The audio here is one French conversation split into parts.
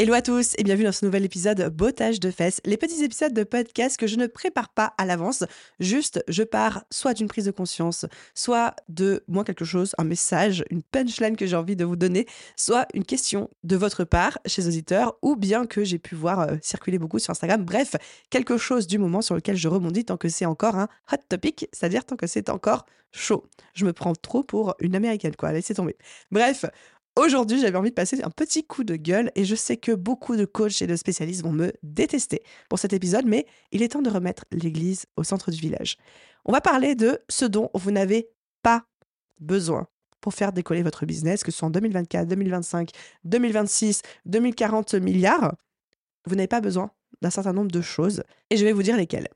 Hello à tous et bienvenue dans ce nouvel épisode Bottage de fesses, les petits épisodes de podcast que je ne prépare pas à l'avance, juste je pars soit d'une prise de conscience, soit de moi quelque chose, un message, une punchline que j'ai envie de vous donner, soit une question de votre part chez auditeurs ou bien que j'ai pu voir euh, circuler beaucoup sur Instagram, bref, quelque chose du moment sur lequel je rebondis tant que c'est encore un hot topic, c'est-à-dire tant que c'est encore chaud. Je me prends trop pour une américaine quoi, laissez tomber. Bref, Aujourd'hui, j'avais envie de passer un petit coup de gueule et je sais que beaucoup de coachs et de spécialistes vont me détester pour cet épisode, mais il est temps de remettre l'église au centre du village. On va parler de ce dont vous n'avez pas besoin pour faire décoller votre business, que ce soit en 2024, 2025, 2026, 2040 milliards. Vous n'avez pas besoin d'un certain nombre de choses et je vais vous dire lesquelles.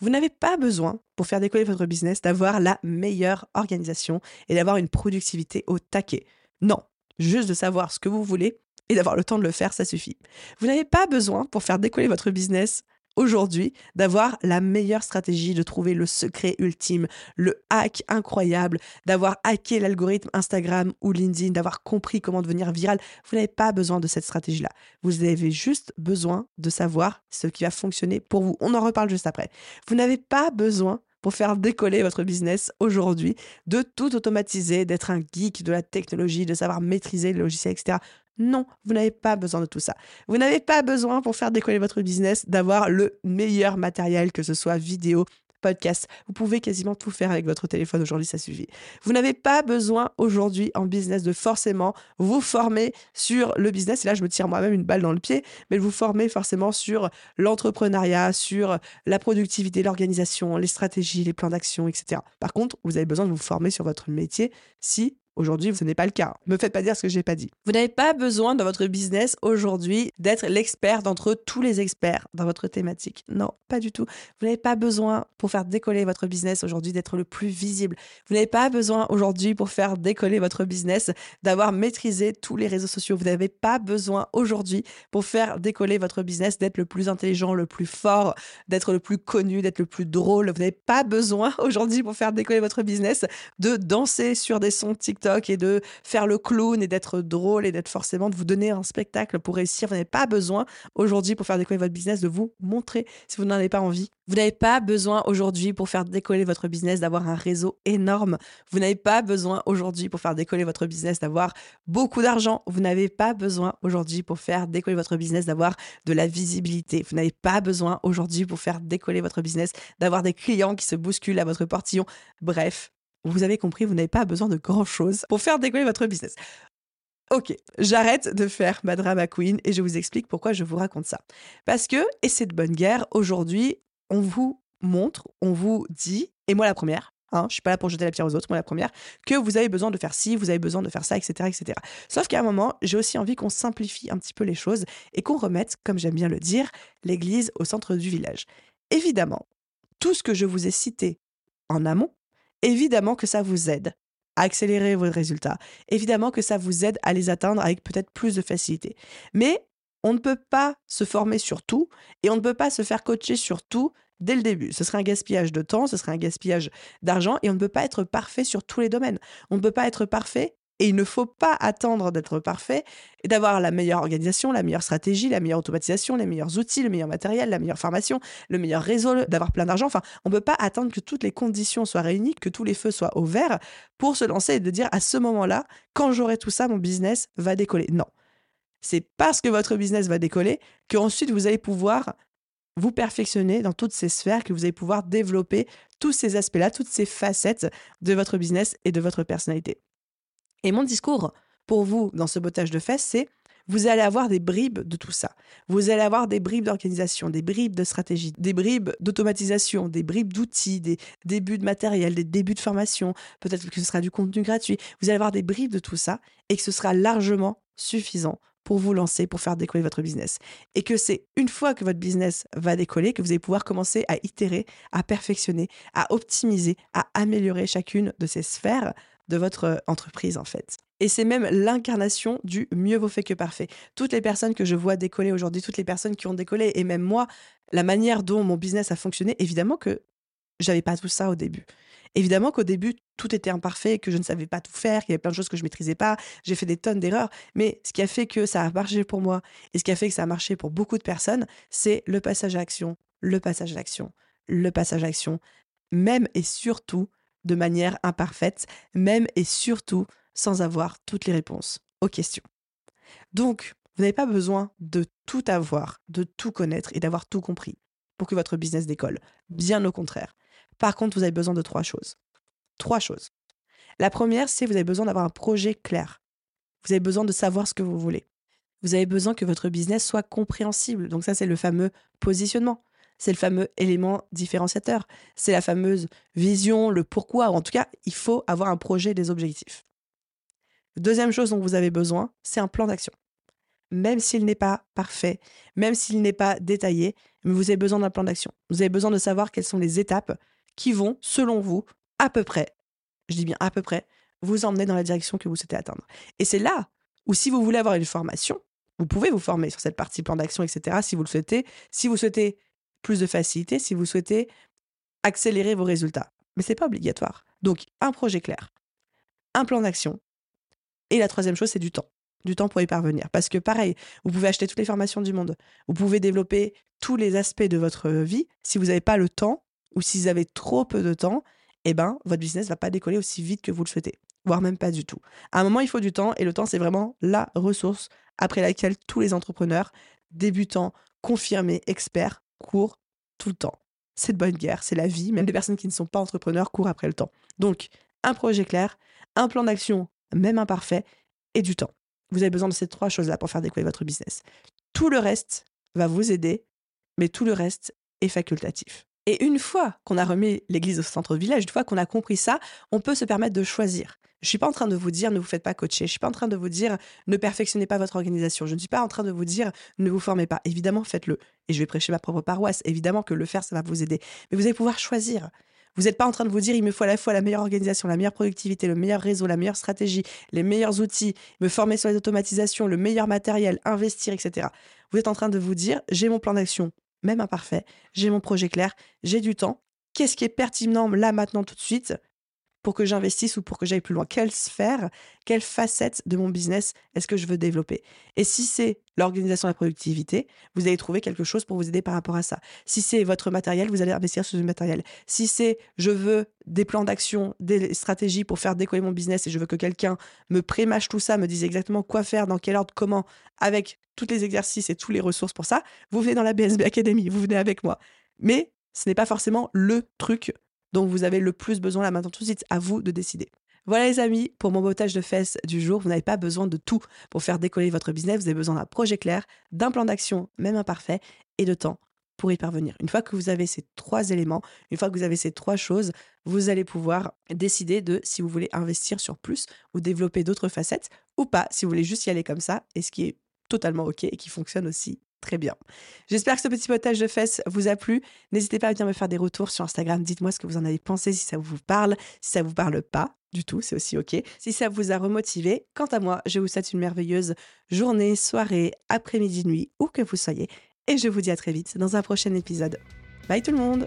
Vous n'avez pas besoin, pour faire décoller votre business, d'avoir la meilleure organisation et d'avoir une productivité au taquet. Non, Juste de savoir ce que vous voulez et d'avoir le temps de le faire, ça suffit. Vous n'avez pas besoin, pour faire décoller votre business aujourd'hui, d'avoir la meilleure stratégie, de trouver le secret ultime, le hack incroyable, d'avoir hacké l'algorithme Instagram ou LinkedIn, d'avoir compris comment devenir viral. Vous n'avez pas besoin de cette stratégie-là. Vous avez juste besoin de savoir ce qui va fonctionner pour vous. On en reparle juste après. Vous n'avez pas besoin pour faire décoller votre business aujourd'hui, de tout automatiser, d'être un geek de la technologie, de savoir maîtriser le logiciel, etc. Non, vous n'avez pas besoin de tout ça. Vous n'avez pas besoin pour faire décoller votre business d'avoir le meilleur matériel, que ce soit vidéo, podcast. Vous pouvez quasiment tout faire avec votre téléphone aujourd'hui, ça suffit. Vous n'avez pas besoin aujourd'hui en business de forcément vous former sur le business. Et là, je me tire moi-même une balle dans le pied, mais vous former forcément sur l'entrepreneuriat, sur la productivité, l'organisation, les stratégies, les plans d'action, etc. Par contre, vous avez besoin de vous former sur votre métier si Aujourd'hui, ce n'est pas le cas. Me faites pas dire ce que j'ai pas dit. Vous n'avez pas besoin dans votre business aujourd'hui d'être l'expert d'entre tous les experts dans votre thématique. Non, pas du tout. Vous n'avez pas besoin pour faire décoller votre business aujourd'hui d'être le plus visible. Vous n'avez pas besoin aujourd'hui pour faire décoller votre business d'avoir maîtrisé tous les réseaux sociaux. Vous n'avez pas besoin aujourd'hui pour faire décoller votre business d'être le plus intelligent, le plus fort, d'être le plus connu, d'être le plus drôle. Vous n'avez pas besoin aujourd'hui pour faire décoller votre business de danser sur des sons TikTok et de faire le clown et d'être drôle et d'être forcément de vous donner un spectacle pour réussir. Vous n'avez pas besoin aujourd'hui pour faire décoller votre business de vous montrer si vous n'en avez pas envie. Vous n'avez pas besoin aujourd'hui pour faire décoller votre business d'avoir un réseau énorme. Vous n'avez pas besoin aujourd'hui pour faire décoller votre business d'avoir beaucoup d'argent. Vous n'avez pas besoin aujourd'hui pour faire décoller votre business d'avoir de la visibilité. Vous n'avez pas besoin aujourd'hui pour faire décoller votre business d'avoir des clients qui se bousculent à votre portillon. Bref, vous avez compris, vous n'avez pas besoin de grand-chose pour faire décoller votre business. Ok, j'arrête de faire ma drama queen et je vous explique pourquoi je vous raconte ça. Parce que, et c'est de bonne guerre, aujourd'hui, on vous montre, on vous dit, et moi la première, hein, je suis pas là pour jeter la pierre aux autres, moi la première, que vous avez besoin de faire ci, vous avez besoin de faire ça, etc. etc. Sauf qu'à un moment, j'ai aussi envie qu'on simplifie un petit peu les choses et qu'on remette, comme j'aime bien le dire, l'église au centre du village. Évidemment, tout ce que je vous ai cité en amont, évidemment que ça vous aide à accélérer vos résultats. Évidemment que ça vous aide à les atteindre avec peut-être plus de facilité. Mais on ne peut pas se former sur tout et on ne peut pas se faire coacher sur tout dès le début. Ce serait un gaspillage de temps, ce serait un gaspillage d'argent et on ne peut pas être parfait sur tous les domaines. On ne peut pas être parfait et il ne faut pas attendre d'être parfait et d'avoir la meilleure organisation, la meilleure stratégie, la meilleure automatisation, les meilleurs outils, le meilleur matériel, la meilleure formation, le meilleur réseau, d'avoir plein d'argent. Enfin, on ne peut pas attendre que toutes les conditions soient réunies, que tous les feux soient au vert pour se lancer et de dire à ce moment-là, quand j'aurai tout ça, mon business va décoller. Non. C'est parce que votre business va décoller qu'ensuite vous allez pouvoir vous perfectionner dans toutes ces sphères, que vous allez pouvoir développer tous ces aspects-là, toutes ces facettes de votre business et de votre personnalité. Et mon discours pour vous dans ce bottage de fesses, c'est vous allez avoir des bribes de tout ça. Vous allez avoir des bribes d'organisation, des bribes de stratégie, des bribes d'automatisation, des bribes d'outils, des débuts de matériel, des débuts de formation. Peut-être que ce sera du contenu gratuit. Vous allez avoir des bribes de tout ça et que ce sera largement suffisant pour vous lancer, pour faire décoller votre business. Et que c'est une fois que votre business va décoller, que vous allez pouvoir commencer à itérer, à perfectionner, à optimiser, à améliorer chacune de ces sphères de votre entreprise en fait. Et c'est même l'incarnation du mieux vaut fait que parfait. Toutes les personnes que je vois décoller aujourd'hui, toutes les personnes qui ont décollé, et même moi, la manière dont mon business a fonctionné, évidemment que j'avais pas tout ça au début. Évidemment qu'au début, tout était imparfait, que je ne savais pas tout faire, qu'il y avait plein de choses que je maîtrisais pas, j'ai fait des tonnes d'erreurs, mais ce qui a fait que ça a marché pour moi et ce qui a fait que ça a marché pour beaucoup de personnes, c'est le passage à l'action, le passage à l'action, le passage à l'action, même et surtout de manière imparfaite, même et surtout sans avoir toutes les réponses aux questions. Donc, vous n'avez pas besoin de tout avoir, de tout connaître et d'avoir tout compris pour que votre business décolle. Bien au contraire. Par contre, vous avez besoin de trois choses. Trois choses. La première, c'est vous avez besoin d'avoir un projet clair. Vous avez besoin de savoir ce que vous voulez. Vous avez besoin que votre business soit compréhensible. Donc ça, c'est le fameux positionnement. C'est le fameux élément différenciateur. C'est la fameuse vision, le pourquoi. en tout cas, il faut avoir un projet et des objectifs. Deuxième chose dont vous avez besoin, c'est un plan d'action. Même s'il n'est pas parfait, même s'il n'est pas détaillé, vous avez besoin d'un plan d'action. Vous avez besoin de savoir quelles sont les étapes qui vont, selon vous, à peu près, je dis bien à peu près, vous emmener dans la direction que vous souhaitez atteindre. Et c'est là où, si vous voulez avoir une formation, vous pouvez vous former sur cette partie plan d'action, etc., si vous le souhaitez. Si vous souhaitez plus de facilité, si vous souhaitez accélérer vos résultats. Mais ce n'est pas obligatoire. Donc, un projet clair, un plan d'action. Et la troisième chose, c'est du temps. Du temps pour y parvenir. Parce que pareil, vous pouvez acheter toutes les formations du monde. Vous pouvez développer tous les aspects de votre vie. Si vous n'avez pas le temps, ou si vous avez trop peu de temps, eh ben, votre business va pas décoller aussi vite que vous le souhaitez, voire même pas du tout. À un moment, il faut du temps, et le temps, c'est vraiment la ressource après laquelle tous les entrepreneurs, débutants, confirmés, experts, courent tout le temps. C'est de bonne guerre, c'est la vie, même des personnes qui ne sont pas entrepreneurs courent après le temps. Donc, un projet clair, un plan d'action, même imparfait, et du temps. Vous avez besoin de ces trois choses-là pour faire décoller votre business. Tout le reste va vous aider, mais tout le reste est facultatif. Et une fois qu'on a remis l'église au centre village, une fois qu'on a compris ça, on peut se permettre de choisir. Je ne suis pas en train de vous dire ne vous faites pas coacher. Je ne suis pas en train de vous dire ne perfectionnez pas votre organisation. Je ne suis pas en train de vous dire ne vous formez pas. Évidemment, faites-le. Et je vais prêcher ma propre paroisse. Évidemment que le faire, ça va vous aider. Mais vous allez pouvoir choisir. Vous n'êtes pas en train de vous dire il me faut à la fois la meilleure organisation, la meilleure productivité, le meilleur réseau, la meilleure stratégie, les meilleurs outils, me former sur les automatisations, le meilleur matériel, investir, etc. Vous êtes en train de vous dire j'ai mon plan d'action même imparfait, j'ai mon projet clair, j'ai du temps. Qu'est-ce qui est pertinent là, maintenant, tout de suite? Pour que j'investisse ou pour que j'aille plus loin Quelle sphère, quelle facette de mon business est-ce que je veux développer? Et si c'est l'organisation de la productivité, vous allez trouver quelque chose pour vous aider par rapport à ça. Si c'est votre matériel, vous allez investir sur du matériel. Si c'est je veux des plans d'action, des stratégies pour faire décoller mon business et je veux que quelqu'un me prémâche tout ça, me dise exactement quoi faire, dans quel ordre, comment, avec tous les exercices et toutes les ressources pour ça, vous venez dans la BSB Academy, vous venez avec moi. Mais ce n'est pas forcément le truc dont vous avez le plus besoin là maintenant tout de suite. À vous de décider. Voilà les amis, pour mon bottage de fesses du jour, vous n'avez pas besoin de tout pour faire décoller votre business. Vous avez besoin d'un projet clair, d'un plan d'action, même imparfait, et de temps pour y parvenir. Une fois que vous avez ces trois éléments, une fois que vous avez ces trois choses, vous allez pouvoir décider de si vous voulez investir sur plus ou développer d'autres facettes ou pas, si vous voulez juste y aller comme ça, et ce qui est totalement OK et qui fonctionne aussi Très bien. J'espère que ce petit potage de fesses vous a plu. N'hésitez pas à venir me faire des retours sur Instagram. Dites-moi ce que vous en avez pensé, si ça vous parle, si ça vous parle pas du tout, c'est aussi OK. Si ça vous a remotivé, quant à moi, je vous souhaite une merveilleuse journée, soirée, après-midi, nuit, où que vous soyez. Et je vous dis à très vite dans un prochain épisode. Bye tout le monde